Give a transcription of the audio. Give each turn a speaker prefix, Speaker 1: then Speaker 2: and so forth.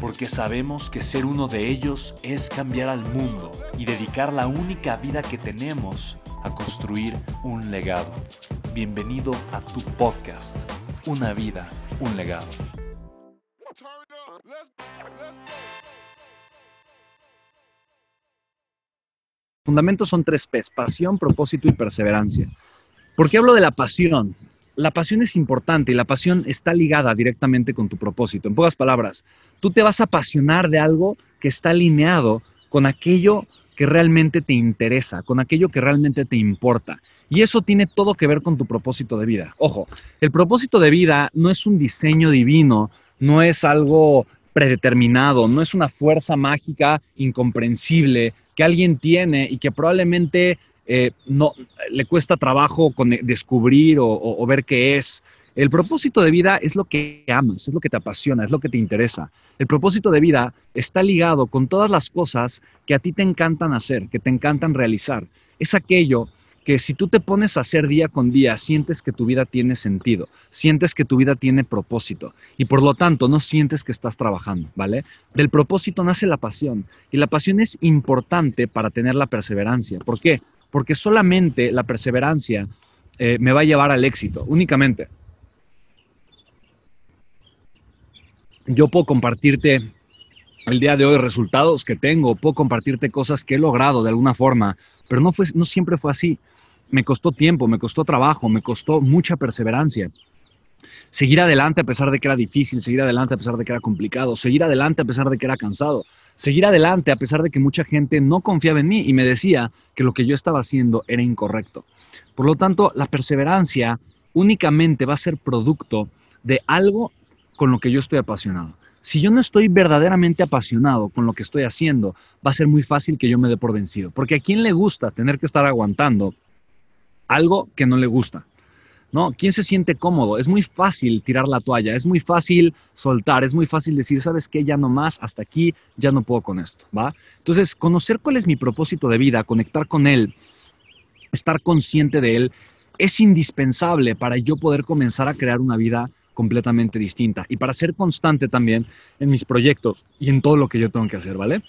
Speaker 1: porque sabemos que ser uno de ellos es cambiar al mundo y dedicar la única vida que tenemos a construir un legado. Bienvenido a tu podcast, Una vida, un legado.
Speaker 2: Fundamentos son tres P's, pasión, propósito y perseverancia. ¿Por qué hablo de la pasión? La pasión es importante y la pasión está ligada directamente con tu propósito. En pocas palabras, tú te vas a apasionar de algo que está alineado con aquello que realmente te interesa, con aquello que realmente te importa. Y eso tiene todo que ver con tu propósito de vida. Ojo, el propósito de vida no es un diseño divino, no es algo predeterminado, no es una fuerza mágica incomprensible que alguien tiene y que probablemente eh, no, le cuesta trabajo con, descubrir o, ver qué es. El propósito de vida es lo que amas, es lo que te apasiona, es lo que te interesa. El propósito de vida está ligado con todas las cosas que a ti te encantan hacer, que te encantan realizar. Es aquello que si tú te pones a hacer día con día, sientes que tu vida tiene sentido, sientes que tu vida tiene propósito y por lo tanto no sientes que estás trabajando, ¿vale? Del propósito nace la pasión y la pasión es importante para tener la perseverancia. ¿Por qué? Porque solamente la perseverancia eh, me va a llevar al éxito, únicamente. Yo puedo compartirte el día de hoy resultados que tengo, puedo compartirte cosas que he logrado de alguna forma, pero no, fue, no siempre fue así. Me costó tiempo, me costó trabajo, me costó mucha perseverancia. Seguir adelante a pesar de que era difícil, seguir adelante a pesar de que era complicado, seguir adelante a pesar de que era cansado, seguir adelante a pesar de que mucha gente no confiaba en mí y me decía que lo que yo estaba haciendo era incorrecto. Por lo tanto, la perseverancia únicamente va a ser producto de algo con lo que yo estoy apasionado. Si yo no estoy verdaderamente apasionado con lo que estoy haciendo, va a ser muy fácil que yo me dé por vencido. Porque a quién le gusta tener que estar aguantando algo que no le gusta. ¿No? ¿Quién se siente cómodo? Es muy fácil tirar la toalla, es muy fácil soltar, es muy fácil decir, ¿sabes qué? Ya no más, hasta aquí, ya no puedo con esto, ¿va? Entonces, conocer cuál es mi propósito de vida, conectar con él, estar consciente de él, es indispensable para yo poder comenzar a crear una vida completamente distinta y para ser constante también en mis proyectos y en todo lo que yo tengo que hacer, ¿vale?